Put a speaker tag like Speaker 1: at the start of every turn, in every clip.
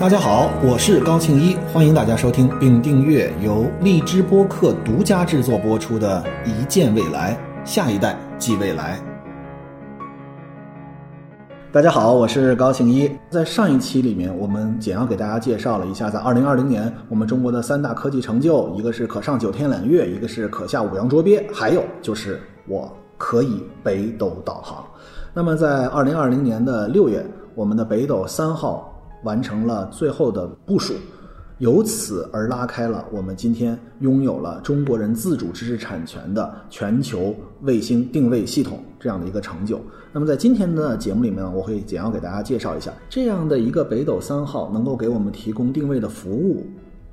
Speaker 1: 大家好，我是高庆一，欢迎大家收听并订阅由荔枝播客独家制作播出的《一见未来，下一代即未来》。大家好，我是高庆一。在上一期里面，我们简要给大家介绍了一下，在二零二零年我们中国的三大科技成就，一个是可上九天揽月，一个是可下五洋捉鳖，还有就是我可以北斗导航。那么在二零二零年的六月，我们的北斗三号。完成了最后的部署，由此而拉开了我们今天拥有了中国人自主知识产权的全球卫星定位系统这样的一个成就。那么在今天的节目里面呢，我会简要给大家介绍一下这样的一个北斗三号能够给我们提供定位的服务，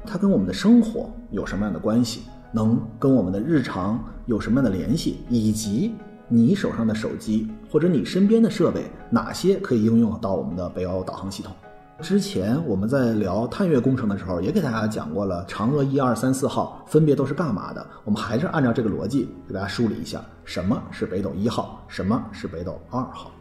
Speaker 1: 它跟我们的生活有什么样的关系，能跟我们的日常有什么样的联系，以及你手上的手机或者你身边的设备哪些可以应用到我们的北欧导航系统。之前我们在聊探月工程的时候，也给大家讲过了，嫦娥一二三四号分别都是干嘛的。我们还是按照这个逻辑给大家梳理一下，什么是北斗一号，什么是北斗二号。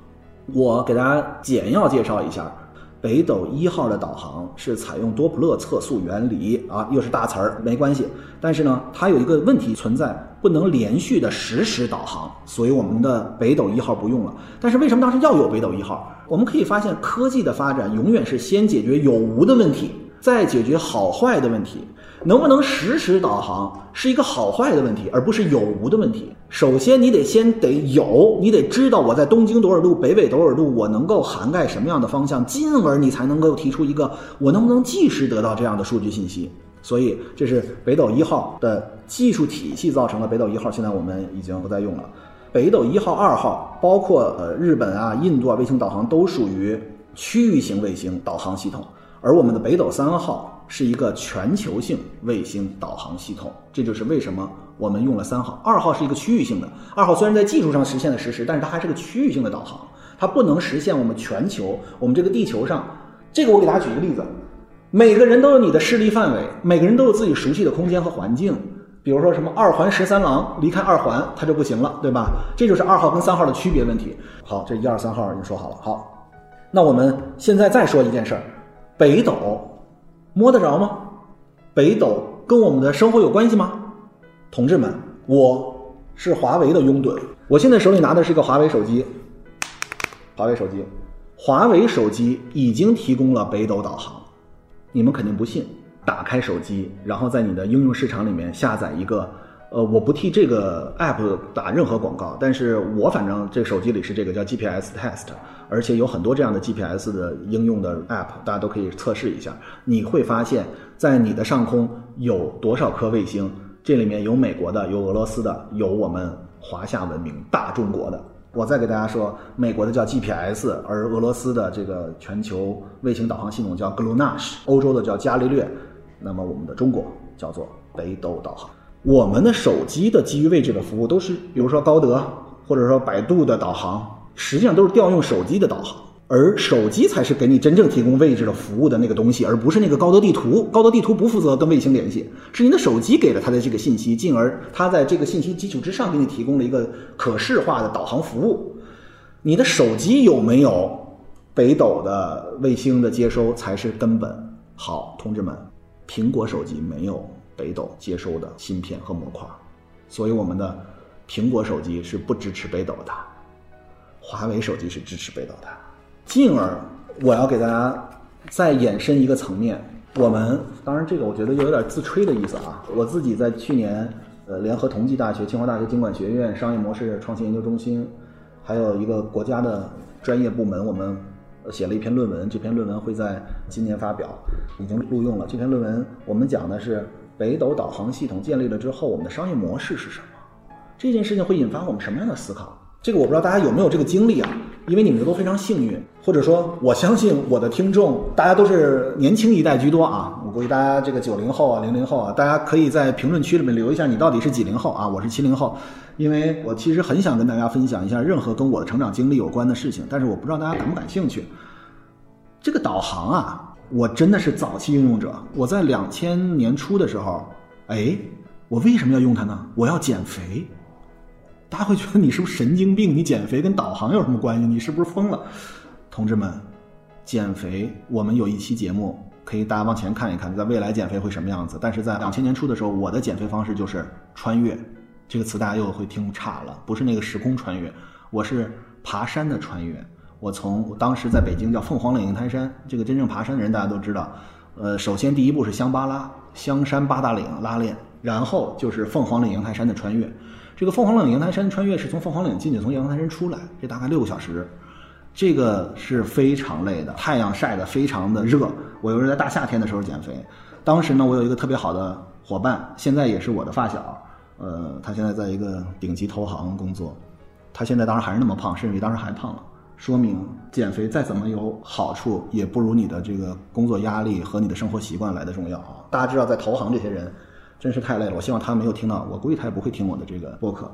Speaker 1: 我给大家简要介绍一下。北斗一号的导航是采用多普勒测速原理啊，又是大词儿，没关系。但是呢，它有一个问题存在，不能连续的实时导航，所以我们的北斗一号不用了。但是为什么当时要有北斗一号？我们可以发现，科技的发展永远是先解决有无的问题，再解决好坏的问题。能不能实时导航是一个好坏的问题，而不是有无的问题。首先，你得先得有，你得知道我在东京多少度，北纬多少度，我能够涵盖什么样的方向，进而你才能够提出一个我能不能即时得到这样的数据信息。所以，这是北斗一号的技术体系造成了北斗一号现在我们已经不再用了。北斗一号、二号，包括呃日本啊、印度啊，卫星导航都属于区域型卫星导航系统，而我们的北斗三号。是一个全球性卫星导航系统，这就是为什么我们用了三号。二号是一个区域性的，二号虽然在技术上实现了实时，但是它还是个区域性的导航，它不能实现我们全球。我们这个地球上，这个我给大家举一个例子：每个人都有你的势力范围，每个人都有自己熟悉的空间和环境。比如说什么二环十三郎离开二环，它就不行了，对吧？这就是二号跟三号的区别问题。好，这一二三号已经说好了。好，那我们现在再说一件事儿：北斗。摸得着吗？北斗跟我们的生活有关系吗？同志们，我是华为的拥趸，我现在手里拿的是一个华为手机。华为手机，华为手机已经提供了北斗导航，你们肯定不信。打开手机，然后在你的应用市场里面下载一个。呃，我不替这个 app 打任何广告，但是我反正这手机里是这个叫 GPS Test，而且有很多这样的 GPS 的应用的 app，大家都可以测试一下。你会发现在你的上空有多少颗卫星，这里面有美国的，有俄罗斯的，有我们华夏文明大中国的。我再给大家说，美国的叫 GPS，而俄罗斯的这个全球卫星导航系统叫 GLONASS，欧洲的叫伽利略，那么我们的中国叫做北斗导航。我们的手机的基于位置的服务都是，比如说高德或者说百度的导航，实际上都是调用手机的导航，而手机才是给你真正提供位置的服务的那个东西，而不是那个高德地图。高德地图不负责跟卫星联系，是你的手机给了它的这个信息，进而它在这个信息基础之上给你提供了一个可视化的导航服务。你的手机有没有北斗的卫星的接收才是根本。好，同志们，苹果手机没有。北斗接收的芯片和模块，所以我们的苹果手机是不支持北斗的，华为手机是支持北斗的。进而，我要给大家再延伸一个层面，我们当然这个我觉得又有点自吹的意思啊。我自己在去年，呃，联合同济大学、清华大学经管学院商业模式创新研究中心，还有一个国家的专业部门，我们写了一篇论文，这篇论文会在今年发表，已经录用了。这篇论文我们讲的是。北斗导航系统建立了之后，我们的商业模式是什么？这件事情会引发我们什么样的思考？这个我不知道大家有没有这个经历啊？因为你们都非常幸运，或者说我相信我的听众，大家都是年轻一代居多啊。我估计大家这个九零后啊、零零后啊，大家可以在评论区里面留一下你到底是几零后啊？我是七零后，因为我其实很想跟大家分享一下任何跟我的成长经历有关的事情，但是我不知道大家感不感兴趣。这个导航啊。我真的是早期应用者。我在两千年初的时候，哎，我为什么要用它呢？我要减肥。大家会觉得你是不是神经病？你减肥跟导航有什么关系？你是不是疯了？同志们，减肥，我们有一期节目可以大家往前看一看，在未来减肥会什么样子。但是在两千年初的时候，我的减肥方式就是穿越。这个词大家又会听岔了，不是那个时空穿越，我是爬山的穿越。我从我当时在北京叫凤凰岭银台山，这个真正爬山的人大家都知道。呃，首先第一步是香巴拉，香山八大岭拉练，然后就是凤凰岭银台山的穿越。这个凤凰岭银台山穿越是从凤凰岭进去，从银台山出来，这大概六个小时，这个是非常累的，太阳晒得非常的热。我又是在大夏天的时候减肥，当时呢，我有一个特别好的伙伴，现在也是我的发小，呃，他现在在一个顶级投行工作，他现在当然还是那么胖，甚至比当时还胖了。说明减肥再怎么有好处，也不如你的这个工作压力和你的生活习惯来的重要啊！大家知道，在投行这些人真是太累了。我希望他没有听到，我估计他也不会听我的这个播客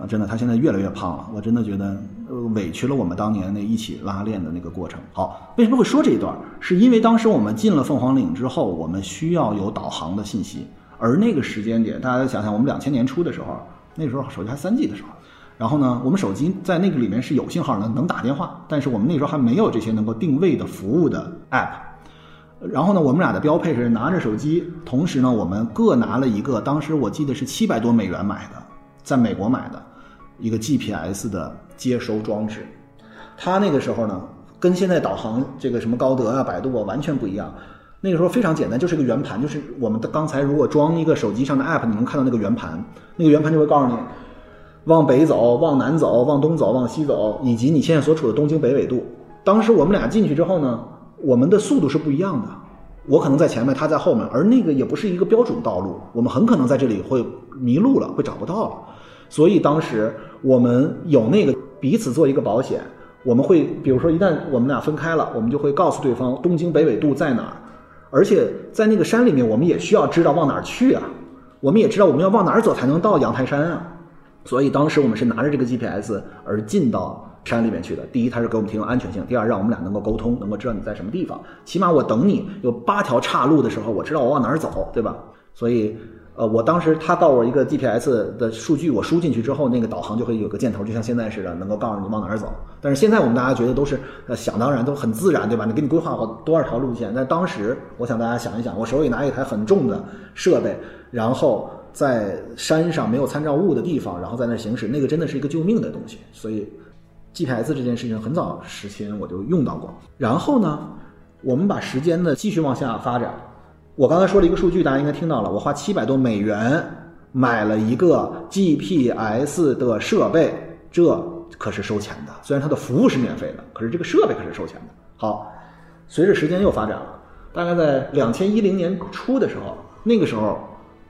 Speaker 1: 啊！真的，他现在越来越胖了，我真的觉得呃委屈了我们当年那一起拉练的那个过程。好，为什么会说这一段？是因为当时我们进了凤凰岭之后，我们需要有导航的信息，而那个时间点，大家想想，我们两千年初的时候，那时候手机还三 G 的时候。然后呢，我们手机在那个里面是有信号的，能打电话，但是我们那时候还没有这些能够定位的服务的 app。然后呢，我们俩的标配是拿着手机，同时呢，我们各拿了一个，当时我记得是七百多美元买的，在美国买的一个 GPS 的接收装置。它那个时候呢，跟现在导航这个什么高德啊、百度啊完全不一样。那个时候非常简单，就是个圆盘，就是我们的刚才如果装一个手机上的 app，你能看到那个圆盘，那个圆盘就会告诉你。往北走，往南走，往东走，往西走，以及你现在所处的东经北纬度。当时我们俩进去之后呢，我们的速度是不一样的。我可能在前面，他在后面，而那个也不是一个标准道路，我们很可能在这里会迷路了，会找不到了。所以当时我们有那个彼此做一个保险，我们会比如说一旦我们俩分开了，我们就会告诉对方东经北纬度在哪儿，而且在那个山里面，我们也需要知道往哪儿去啊，我们也知道我们要往哪儿走才能到阳台山啊。所以当时我们是拿着这个 GPS 而进到山里面去的。第一，它是给我们提供安全性；第二，让我们俩能够沟通，能够知道你在什么地方。起码我等你有八条岔路的时候，我知道我往哪儿走，对吧？所以，呃，我当时他告诉我一个 GPS 的数据，我输进去之后，那个导航就会有个箭头，就像现在似的，能够告诉你往哪儿走。但是现在我们大家觉得都是呃想当然，都很自然，对吧？你给你规划好多少条路线。但当时，我想大家想一想，我手里拿一台很重的设备，然后。在山上没有参照物的地方，然后在那行驶，那个真的是一个救命的东西。所以，GPS 这件事情很早时间我就用到过。然后呢，我们把时间呢继续往下发展。我刚才说了一个数据，大家应该听到了。我花七百多美元买了一个 GPS 的设备，这可是收钱的。虽然它的服务是免费的，可是这个设备可是收钱的。好，随着时间又发展了，大概在两千一零年初的时候，那个时候。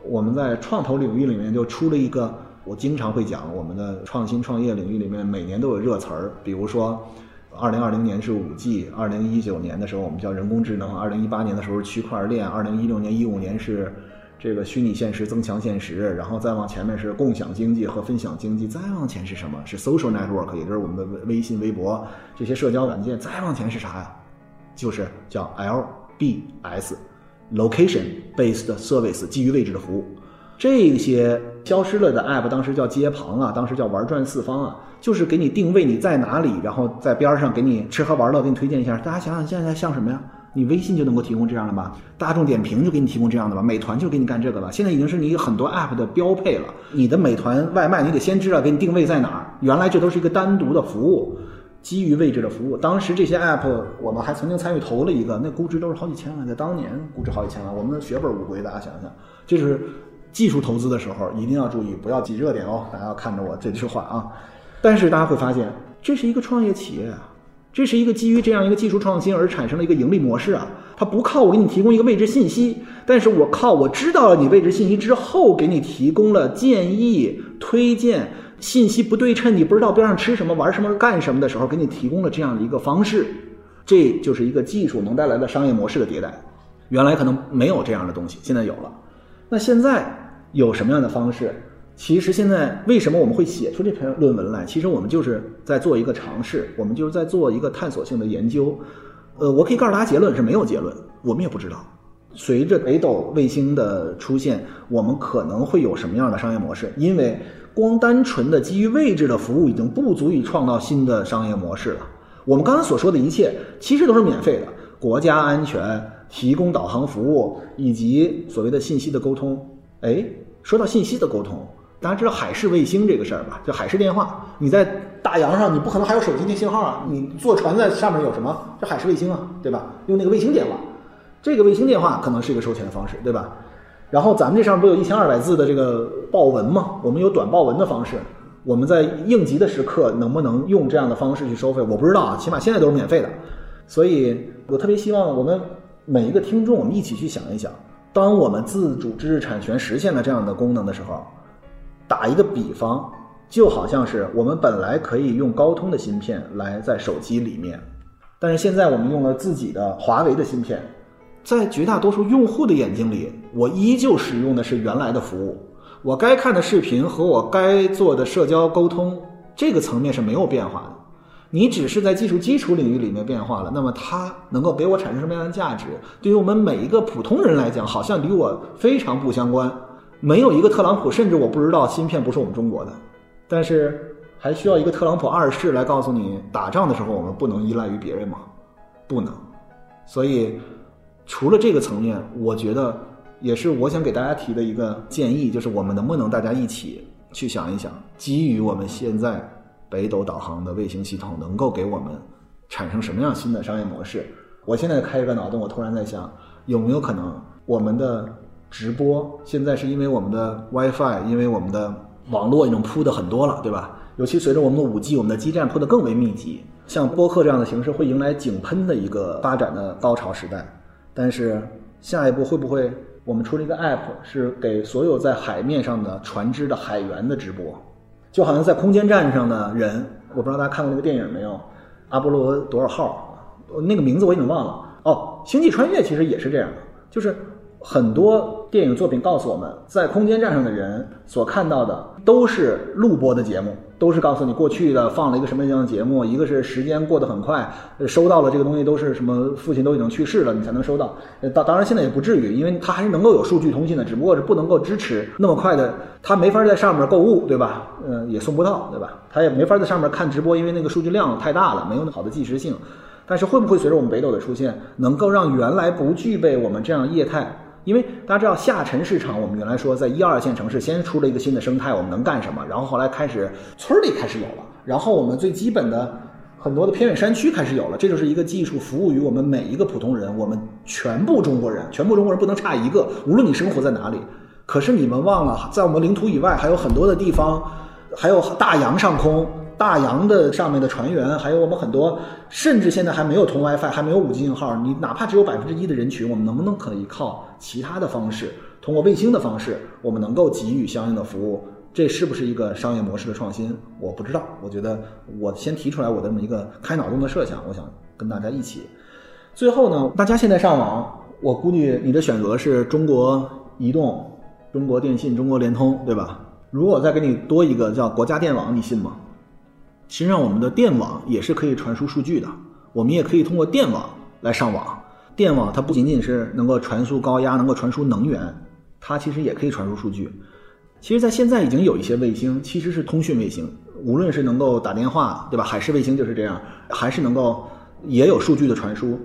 Speaker 1: 我们在创投领域里面就出了一个，我经常会讲，我们的创新创业领域里面每年都有热词儿，比如说，二零二零年是五 G，二零一九年的时候我们叫人工智能，二零一八年的时候是区块链，二零一六年一五年是这个虚拟现实、增强现实，然后再往前面是共享经济和分享经济，再往前是什么？是 social network，也就是我们的微微信、微博这些社交软件，再往前是啥呀？就是叫 LBS。Location-based service 基于位置的服务，这些消失了的 app 当时叫街旁啊，当时叫玩转四方啊，就是给你定位你在哪里，然后在边上给你吃喝玩乐，给你推荐一下。大家想想现在像什么呀？你微信就能够提供这样的吧？大众点评就给你提供这样的吧？美团就给你干这个了。现在已经是你很多 app 的标配了。你的美团外卖，你得先知道给你定位在哪儿。原来这都是一个单独的服务。基于位置的服务，当时这些 app 我们还曾经参与投了一个，那估值都是好几千万，在当年估值好几千万，我们的血本无归，大家想想，这是技术投资的时候一定要注意，不要挤热点哦，大家要看着我这句话啊。但是大家会发现，这是一个创业企业啊，这是一个基于这样一个技术创新而产生的一个盈利模式啊，它不靠我给你提供一个位置信息，但是我靠我知道了你位置信息之后，给你提供了建议推荐。信息不对称，你不知道边上吃什么、玩什么、干什么的时候，给你提供了这样的一个方式，这就是一个技术能带来的商业模式的迭代。原来可能没有这样的东西，现在有了。那现在有什么样的方式？其实现在为什么我们会写出这篇论文来？其实我们就是在做一个尝试，我们就是在做一个探索性的研究。呃，我可以告诉大家，结论是没有结论，我们也不知道。随着北斗卫星的出现，我们可能会有什么样的商业模式？因为光单纯的基于位置的服务已经不足以创造新的商业模式了。我们刚才所说的一切其实都是免费的，国家安全、提供导航服务以及所谓的信息的沟通。哎，说到信息的沟通，大家知道海事卫星这个事儿吧？就海事电话，你在大洋上，你不可能还有手机那信号啊？你坐船在上面有什么？这海事卫星啊，对吧？用那个卫星电话，这个卫星电话可能是一个收钱的方式，对吧？然后咱们这上不有一千二百字的这个报文吗？我们有短报文的方式，我们在应急的时刻能不能用这样的方式去收费？我不知道啊，起码现在都是免费的。所以我特别希望我们每一个听众，我们一起去想一想，当我们自主知识产权实现了这样的功能的时候，打一个比方，就好像是我们本来可以用高通的芯片来在手机里面，但是现在我们用了自己的华为的芯片。在绝大多数用户的眼睛里，我依旧使用的是原来的服务。我该看的视频和我该做的社交沟通，这个层面是没有变化的。你只是在技术基础领域里面变化了，那么它能够给我产生什么样的价值？对于我们每一个普通人来讲，好像离我非常不相关。没有一个特朗普，甚至我不知道芯片不是我们中国的，但是还需要一个特朗普二世来告诉你，打仗的时候我们不能依赖于别人吗？不能。所以。除了这个层面，我觉得也是我想给大家提的一个建议，就是我们能不能大家一起去想一想，基于我们现在北斗导航的卫星系统，能够给我们产生什么样新的商业模式？我现在开一个脑洞，我突然在想，有没有可能我们的直播现在是因为我们的 WiFi，因为我们的网络已经铺的很多了，对吧？尤其随着我们的五 G，我们的基站铺的更为密集，像播客这样的形式会迎来井喷的一个发展的高潮时代。但是下一步会不会我们出了一个 app，是给所有在海面上的船只的海员的直播，就好像在空间站上的人，我不知道大家看过那个电影没有？阿波罗多少号？那个名字我已经忘了。哦，星际穿越其实也是这样，就是很多电影作品告诉我们在空间站上的人所看到的都是录播的节目。都是告诉你过去的放了一个什么样的节目，一个是时间过得很快，收到了这个东西都是什么父亲都已经去世了，你才能收到。当当然现在也不至于，因为它还是能够有数据通信的，只不过是不能够支持那么快的，它没法在上面购物，对吧？嗯，也送不到，对吧？它也没法在上面看直播，因为那个数据量太大了，没有那么好的即时性。但是会不会随着我们北斗的出现，能够让原来不具备我们这样业态？因为大家知道下沉市场，我们原来说在一二线城市先出了一个新的生态，我们能干什么？然后后来开始村里开始有了，然后我们最基本的很多的偏远山区开始有了，这就是一个技术服务于我们每一个普通人，我们全部中国人，全部中国人不能差一个，无论你生活在哪里。可是你们忘了，在我们领土以外还有很多的地方，还有大洋上空。大洋的上面的船员，还有我们很多，甚至现在还没有通 WiFi，还没有五 G 信号。你哪怕只有百分之一的人群，我们能不能可以靠其他的方式，通过卫星的方式，我们能够给予相应的服务？这是不是一个商业模式的创新？我不知道。我觉得我先提出来我的这么一个开脑洞的设想，我想跟大家一起。最后呢，大家现在上网，我估计你的选择是中国移动、中国电信、中国联通，对吧？如果再给你多一个叫国家电网，你信吗？实际上，我们的电网也是可以传输数据的。我们也可以通过电网来上网。电网它不仅仅是能够传输高压，能够传输能源，它其实也可以传输数据。其实，在现在已经有一些卫星其实是通讯卫星，无论是能够打电话，对吧？海事卫星就是这样，还是能够也有数据的传输。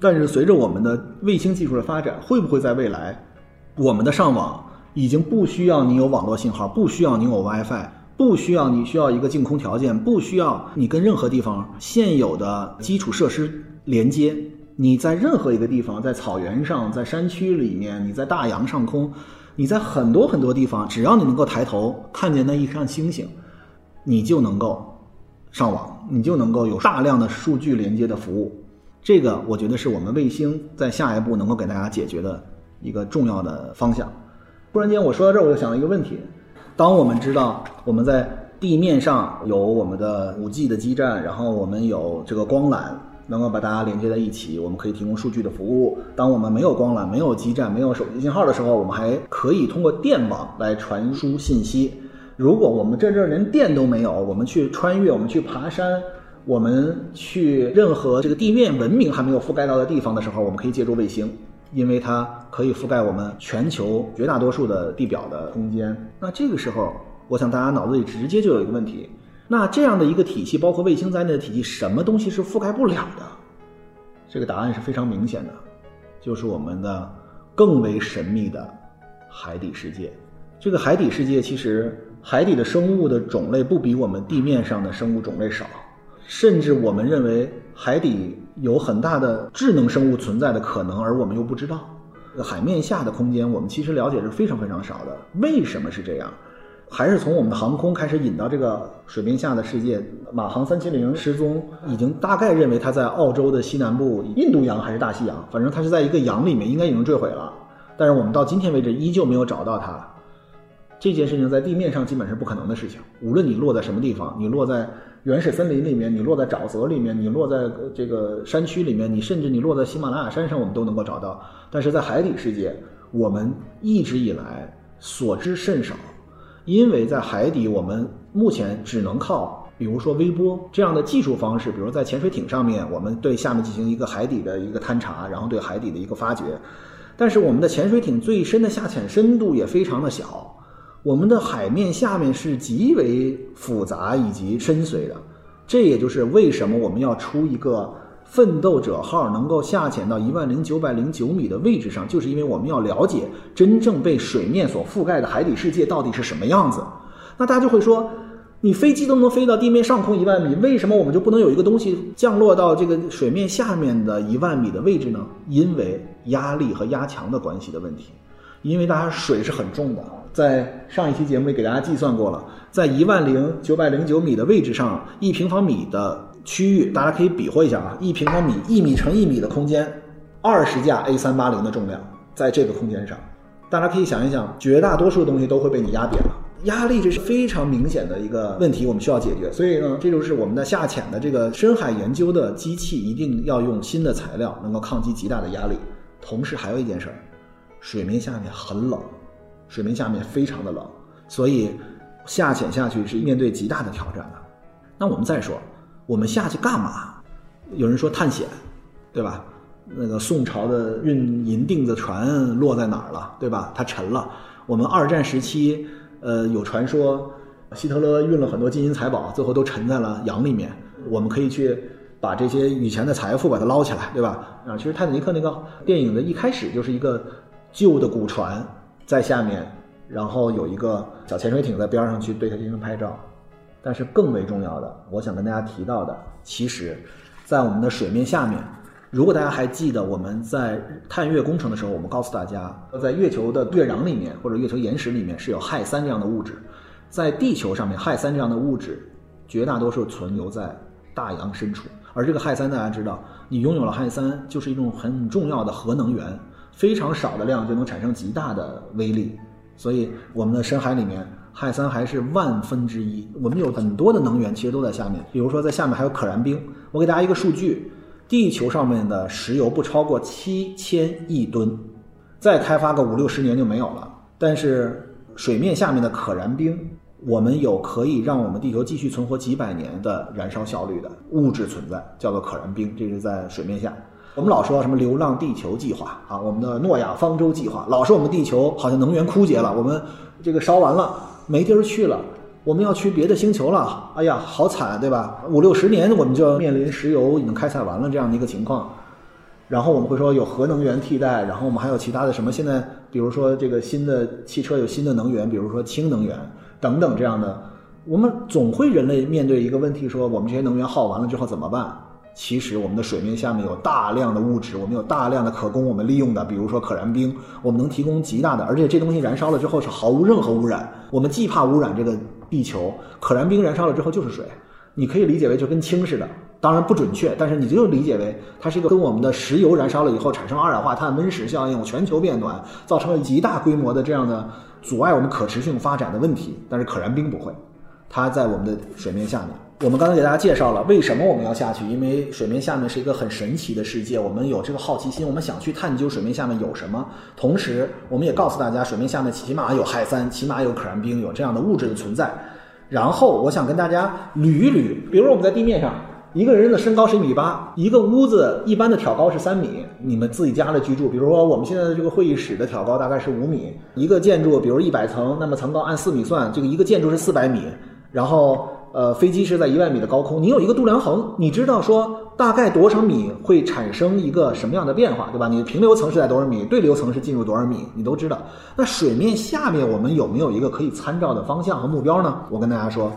Speaker 1: 但是，随着我们的卫星技术的发展，会不会在未来，我们的上网已经不需要你有网络信号，不需要你有 WiFi？不需要你需要一个净空条件，不需要你跟任何地方现有的基础设施连接。你在任何一个地方，在草原上，在山区里面，你在大洋上空，你在很多很多地方，只要你能够抬头看见那一颗星星，你就能够上网，你就能够有大量的数据连接的服务。这个我觉得是我们卫星在下一步能够给大家解决的一个重要的方向。突然间我说到这儿，我就想到一个问题。当我们知道我们在地面上有我们的五 G 的基站，然后我们有这个光缆能够把大家连接在一起，我们可以提供数据的服务。当我们没有光缆、没有基站、没有手机信号的时候，我们还可以通过电网来传输信息。如果我们这阵连电都没有，我们去穿越、我们去爬山、我们去任何这个地面文明还没有覆盖到的地方的时候，我们可以借助卫星。因为它可以覆盖我们全球绝大多数的地表的空间，那这个时候，我想大家脑子里直接就有一个问题：那这样的一个体系，包括卫星在内的体系，什么东西是覆盖不了的？这个答案是非常明显的，就是我们的更为神秘的海底世界。这个海底世界其实海底的生物的种类不比我们地面上的生物种类少，甚至我们认为海底有很大的智能生物存在的可能，而我们又不知道。海面下的空间我们其实了解是非常非常少的。为什么是这样？还是从我们的航空开始引到这个水面下的世界。马航三七零失踪，已经大概认为它在澳洲的西南部，印度洋还是大西洋，反正它是在一个洋里面，应该已经坠毁了。但是我们到今天为止依旧没有找到它。这件事情在地面上基本是不可能的事情。无论你落在什么地方，你落在原始森林里面，你落在沼泽里面，你落在这个山区里面，你甚至你落在喜马拉雅山上，我们都能够找到。但是在海底世界，我们一直以来所知甚少。因为在海底，我们目前只能靠，比如说微波这样的技术方式，比如在潜水艇上面，我们对下面进行一个海底的一个探查，然后对海底的一个发掘。但是我们的潜水艇最深的下潜深度也非常的小，我们的海面下面是极为复杂以及深邃的。这也就是为什么我们要出一个。奋斗者号能够下潜到一万零九百零九米的位置上，就是因为我们要了解真正被水面所覆盖的海底世界到底是什么样子。那大家就会说，你飞机都能飞到地面上空一万米，为什么我们就不能有一个东西降落到这个水面下面的一万米的位置呢？因为压力和压强的关系的问题。因为大家水是很重的，在上一期节目里给大家计算过了，在一万零九百零九米的位置上，一平方米的。区域大家可以比划一下啊，一平方米一米乘一米的空间，二十架 A 三八零的重量在这个空间上，大家可以想一想，绝大多数的东西都会被你压扁了，压力这是非常明显的一个问题，我们需要解决。所以呢，这就是我们的下潜的这个深海研究的机器一定要用新的材料，能够抗击极大的压力。同时还有一件事儿，水面下面很冷，水面下面非常的冷，所以下潜下去是面对极大的挑战的。那我们再说。我们下去干嘛？有人说探险，对吧？那个宋朝的运银锭的船落在哪儿了，对吧？它沉了。我们二战时期，呃，有传说，希特勒运了很多金银财宝，最后都沉在了洋里面。我们可以去把这些以前的财富把它捞起来，对吧？啊，其实泰坦尼克那个电影的一开始就是一个旧的古船在下面，然后有一个小潜水艇在边上去对它进行拍照。但是更为重要的，我想跟大家提到的，其实，在我们的水面下面，如果大家还记得我们在探月工程的时候，我们告诉大家，在月球的月壤里面或者月球岩石里面是有氦三这样的物质，在地球上面，氦三这样的物质绝大多数存留在大洋深处，而这个氦三大家知道，你拥有了氦三就是一种很重要的核能源，非常少的量就能产生极大的威力，所以我们的深海里面。氦三还是万分之一，我们有很多的能源其实都在下面，比如说在下面还有可燃冰。我给大家一个数据，地球上面的石油不超过七千亿吨，再开发个五六十年就没有了。但是水面下面的可燃冰，我们有可以让我们地球继续存活几百年的燃烧效率的物质存在，叫做可燃冰，这是在水面下。我们老说什么“流浪地球计划”啊，我们的诺亚方舟计划，老说我们地球好像能源枯竭了，我们这个烧完了。没地儿去了，我们要去别的星球了。哎呀，好惨，对吧？五六十年我们就要面临石油已经开采完了这样的一个情况。然后我们会说有核能源替代，然后我们还有其他的什么？现在比如说这个新的汽车有新的能源，比如说氢能源等等这样的。我们总会人类面对一个问题，说我们这些能源耗完了之后怎么办？其实我们的水面下面有大量的物质，我们有大量的可供我们利用的，比如说可燃冰，我们能提供极大的，而且这东西燃烧了之后是毫无任何污染。我们既怕污染这个地球，可燃冰燃烧了之后就是水，你可以理解为就跟氢似的，当然不准确，但是你就理解为它是一个跟我们的石油燃烧了以后产生二氧化碳温室效应，全球变暖，造成了极大规模的这样的阻碍我们可持续发展的问题。但是可燃冰不会，它在我们的水面下面。我们刚才给大家介绍了为什么我们要下去，因为水面下面是一个很神奇的世界，我们有这个好奇心，我们想去探究水面下面有什么。同时，我们也告诉大家，水面下面起码有氦三，起码有可燃冰，有这样的物质的存在。然后，我想跟大家捋一捋，比如说我们在地面上，一个人的身高是一米八，一个屋子一般的挑高是三米，你们自己家的居住，比如说我们现在的这个会议室的挑高大概是五米，一个建筑，比如一百层，那么层高按四米算，这个一个建筑是四百米，然后。呃，飞机是在一万米的高空，你有一个度量衡，你知道说大概多少米会产生一个什么样的变化，对吧？你的平流层是在多少米，对流层是进入多少米，你都知道。那水面下面我们有没有一个可以参照的方向和目标呢？我跟大家说，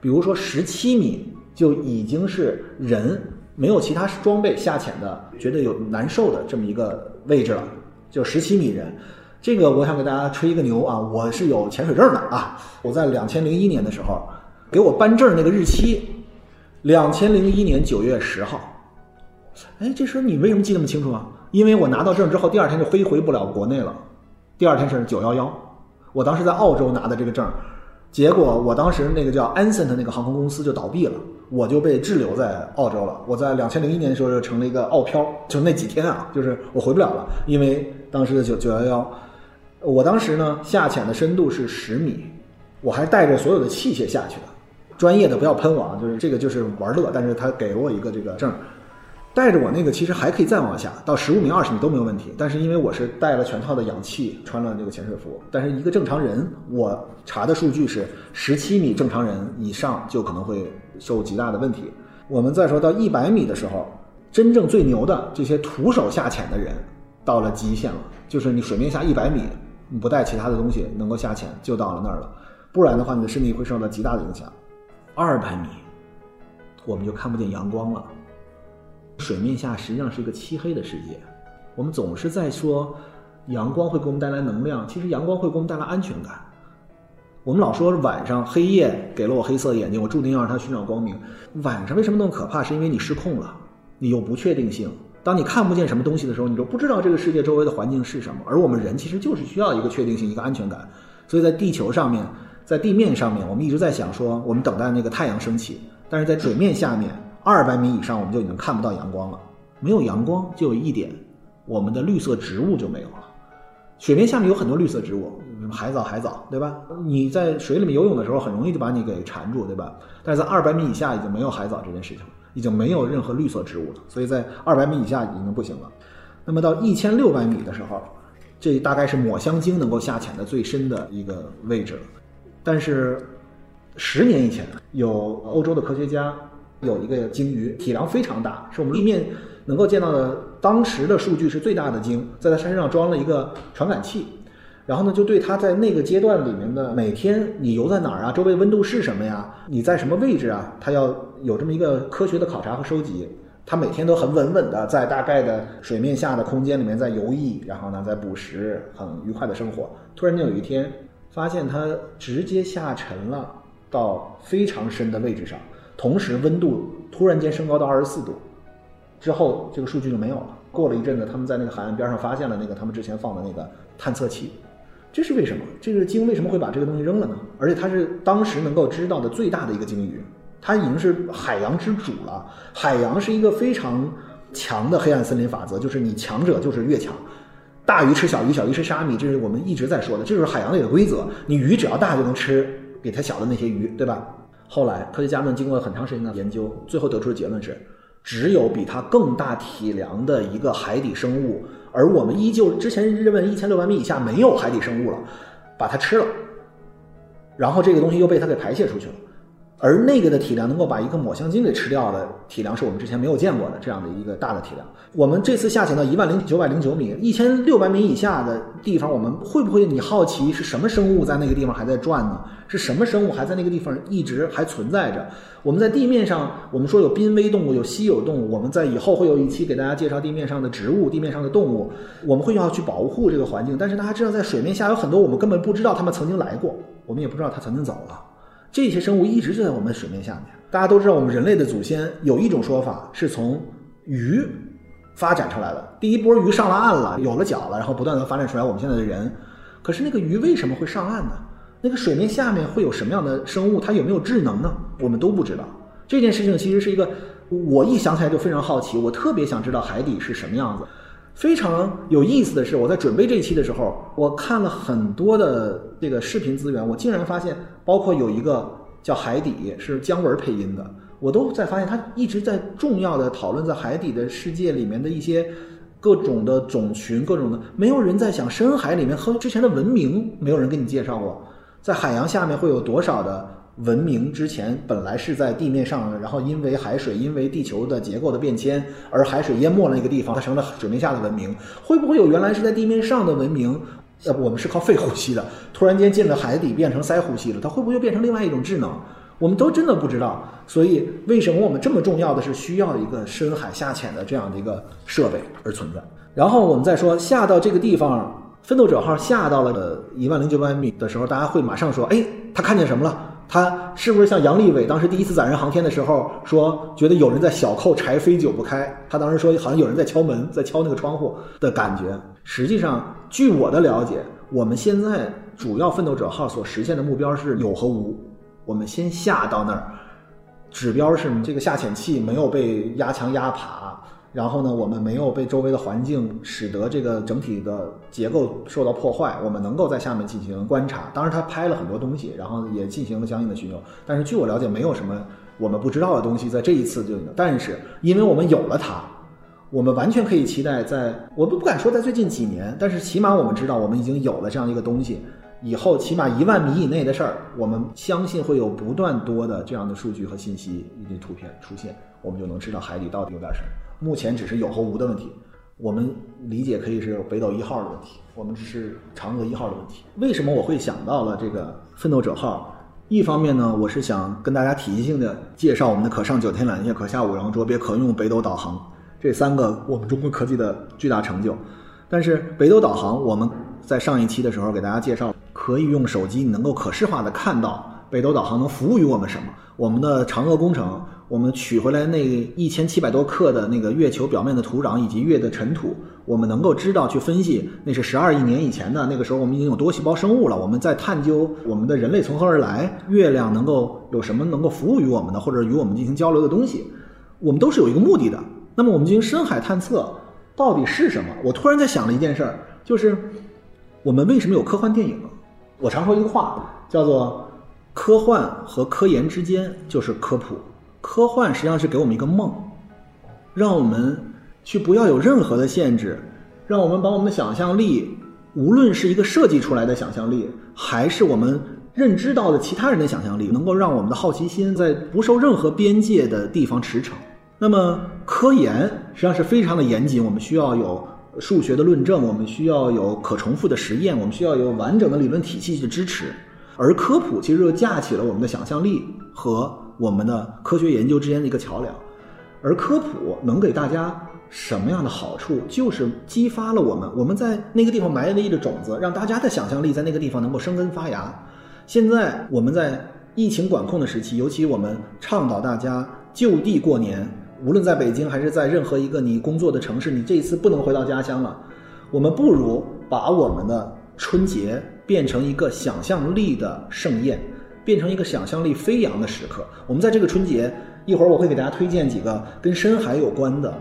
Speaker 1: 比如说十七米就已经是人没有其他装备下潜的，觉得有难受的这么一个位置了，就十七米人。这个我想给大家吹一个牛啊，我是有潜水证的啊，我在两千零一年的时候。给我颁证那个日期，两千零一年九月十号。哎，这事你为什么记那么清楚啊？因为我拿到证之后，第二天就飞回不了国内了。第二天是九幺幺，我当时在澳洲拿的这个证，结果我当时那个叫安森的那个航空公司就倒闭了，我就被滞留在澳洲了。我在两千零一年的时候就成了一个澳漂，就那几天啊，就是我回不了了，因为当时的九九幺幺，我当时呢下潜的深度是十米，我还带着所有的器械下去的。专业的不要喷我啊，就是这个就是玩乐，但是他给了我一个这个证，带着我那个其实还可以再往下，到十五米、二十米都没有问题。但是因为我是带了全套的氧气，穿了那个潜水服，但是一个正常人，我查的数据是十七米正常人以上就可能会受极大的问题。我们再说到一百米的时候，真正最牛的这些徒手下潜的人到了极限了，就是你水面下一百米，你不带其他的东西能够下潜就到了那儿了，不然的话你的身体会受到极大的影响。二百米，我们就看不见阳光了。水面下实际上是一个漆黑的世界。我们总是在说阳光会给我们带来能量，其实阳光会给我们带来安全感。我们老说晚上黑夜给了我黑色的眼睛，我注定要让它寻找光明。晚上为什么那么可怕？是因为你失控了，你有不确定性。当你看不见什么东西的时候，你就不知道这个世界周围的环境是什么。而我们人其实就是需要一个确定性，一个安全感。所以在地球上面。在地面上面，我们一直在想说，我们等待那个太阳升起，但是在水面下面二百米以上，我们就已经看不到阳光了。没有阳光，就有一点，我们的绿色植物就没有了。水面下面有很多绿色植物，海藻、海藻，对吧？你在水里面游泳的时候，很容易就把你给缠住，对吧？但是在二百米以下，已经没有海藻这件事情了，已经没有任何绿色植物了。所以在二百米以下已经不行了。那么到一千六百米的时候，这大概是抹香鲸能够下潜的最深的一个位置了。但是，十年以前，有欧洲的科学家有一个鲸鱼，体量非常大，是我们地面能够见到的当时的数据是最大的鲸，在它身上装了一个传感器，然后呢，就对它在那个阶段里面的每天你游在哪儿啊，周围温度是什么呀，你在什么位置啊，它要有这么一个科学的考察和收集。它每天都很稳稳的在大概的水面下的空间里面在游弋，然后呢在捕食，很愉快的生活。突然间有一天。发现它直接下沉了到非常深的位置上，同时温度突然间升高到二十四度，之后这个数据就没有了。过了一阵子，他们在那个海岸边上发现了那个他们之前放的那个探测器，这是为什么？这个鲸为什么会把这个东西扔了呢？而且它是当时能够知道的最大的一个鲸鱼，它已经是海洋之主了。海洋是一个非常强的黑暗森林法则，就是你强者就是越强。大鱼吃小鱼，小鱼吃沙米，这是我们一直在说的，这就是海洋里的规则。你鱼只要大就能吃比它小的那些鱼，对吧？后来科学家们经过很长时间的研究，最后得出的结论是，只有比它更大体量的一个海底生物，而我们依旧之前认为一千六百米以下没有海底生物了，把它吃了，然后这个东西又被它给排泄出去了。而那个的体量能够把一个抹香鲸给吃掉的体量，是我们之前没有见过的这样的一个大的体量。我们这次下潜到一万零九百零九米、一千六百米以下的地方，我们会不会你好奇是什么生物在那个地方还在转呢？是什么生物还在那个地方一直还存在着？我们在地面上，我们说有濒危动物，有稀有动物。我们在以后会有一期给大家介绍地面上的植物、地面上的动物，我们会要去保护这个环境。但是大家知道，在水面下有很多我们根本不知道它们曾经来过，我们也不知道它曾经走了。这些生物一直就在我们水面下面。大家都知道，我们人类的祖先有一种说法是从鱼发展出来的。第一波鱼上了岸了，有了脚了，然后不断的发展出来我们现在的人。可是那个鱼为什么会上岸呢？那个水面下面会有什么样的生物？它有没有智能呢？我们都不知道。这件事情其实是一个，我一想起来就非常好奇，我特别想知道海底是什么样子。非常有意思的是，我在准备这一期的时候，我看了很多的这个视频资源，我竟然发现，包括有一个叫《海底》，是姜文配音的，我都在发现他一直在重要的讨论在海底的世界里面的一些各种的种群，各种的，没有人在想深海里面和之前的文明，没有人给你介绍过，在海洋下面会有多少的文明之前本来是在地面上，然后因为海水、因为地球的结构的变迁，而海水淹没了那个地方，它成了水面下的文明。会不会有原来是在地面上的文明？呃，我们是靠肺呼吸的，突然间进了海底变成鳃呼吸了，它会不会又变成另外一种智能？我们都真的不知道。所以，为什么我们这么重要的是需要一个深海下潜的这样的一个设备而存在？然后我们再说下到这个地方。奋斗者号下到了一万零九百米的时候，大家会马上说：“哎，他看见什么了？他是不是像杨利伟当时第一次载人航天的时候说，觉得有人在小扣柴扉久不开？他当时说好像有人在敲门，在敲那个窗户的感觉。实际上，据我的了解，我们现在主要奋斗者号所实现的目标是有和无。我们先下到那儿，指标是这个下潜器没有被压强压垮。”然后呢，我们没有被周围的环境使得这个整体的结构受到破坏，我们能够在下面进行观察。当然，他拍了很多东西，然后也进行了相应的巡游。但是据我了解，没有什么我们不知道的东西在这一次就。但是，因为我们有了它，我们完全可以期待，在我不不敢说在最近几年，但是起码我们知道，我们已经有了这样一个东西。以后起码一万米以内的事儿，我们相信会有不断多的这样的数据和信息以及图片出现，我们就能知道海底到底有点什么。目前只是有和无的问题，我们理解可以是北斗一号的问题，我们只是嫦娥一号的问题。为什么我会想到了这个奋斗者号？一方面呢，我是想跟大家体系性的介绍我们的可上九天揽月、可下五洋捉鳖、可用北斗导航这三个我们中国科技的巨大成就。但是北斗导航，我们在上一期的时候给大家介绍，可以用手机能够可视化的看到北斗导航能服务于我们什么。我们的嫦娥工程。我们取回来那一千七百多克的那个月球表面的土壤以及月的尘土，我们能够知道去分析，那是十二亿年以前的那个时候，我们已经有多细胞生物了。我们在探究我们的人类从何而来，月亮能够有什么能够服务于我们的，或者与我们进行交流的东西，我们都是有一个目的的。那么我们进行深海探测到底是什么？我突然在想了一件事儿，就是我们为什么有科幻电影？我常说一个话，叫做科幻和科研之间就是科普。科幻实际上是给我们一个梦，让我们去不要有任何的限制，让我们把我们的想象力，无论是一个设计出来的想象力，还是我们认知到的其他人的想象力，能够让我们的好奇心在不受任何边界的地方驰骋。那么科研实际上是非常的严谨，我们需要有数学的论证，我们需要有可重复的实验，我们需要有完整的理论体系去支持。而科普其实又架起了我们的想象力和。我们的科学研究之间的一个桥梁，而科普能给大家什么样的好处？就是激发了我们，我们在那个地方埋了一个种子，让大家的想象力在那个地方能够生根发芽。现在我们在疫情管控的时期，尤其我们倡导大家就地过年，无论在北京还是在任何一个你工作的城市，你这一次不能回到家乡了，我们不如把我们的春节变成一个想象力的盛宴。变成一个想象力飞扬的时刻。我们在这个春节，一会儿我会给大家推荐几个跟深海有关的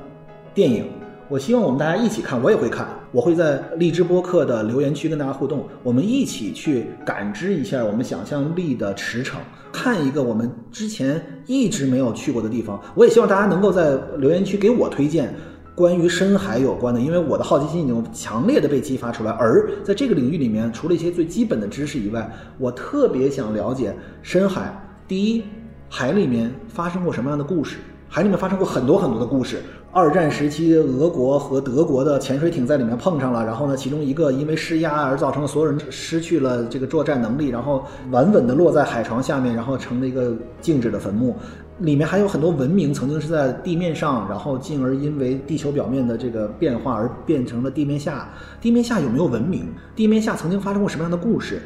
Speaker 1: 电影。我希望我们大家一起看，我也会看。我会在荔枝播客的留言区跟大家互动，我们一起去感知一下我们想象力的驰骋，看一个我们之前一直没有去过的地方。我也希望大家能够在留言区给我推荐。关于深海有关的，因为我的好奇心已经强烈的被激发出来，而在这个领域里面，除了一些最基本的知识以外，我特别想了解深海。第一，海里面发生过什么样的故事？海里面发生过很多很多的故事。二战时期，俄国和德国的潜水艇在里面碰上了，然后呢，其中一个因为施压而造成了所有人失去了这个作战能力，然后稳稳的落在海床下面，然后成了一个静止的坟墓。里面还有很多文明曾经是在地面上，然后进而因为地球表面的这个变化而变成了地面下。地面下有没有文明？地面下曾经发生过什么样的故事？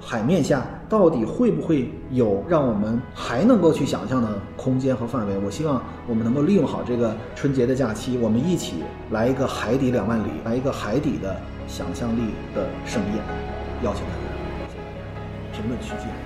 Speaker 1: 海面下到底会不会有让我们还能够去想象的空间和范围？我希望我们能够利用好这个春节的假期，我们一起来一个海底两万里，来一个海底的想象力的盛宴，邀请大家评论区见。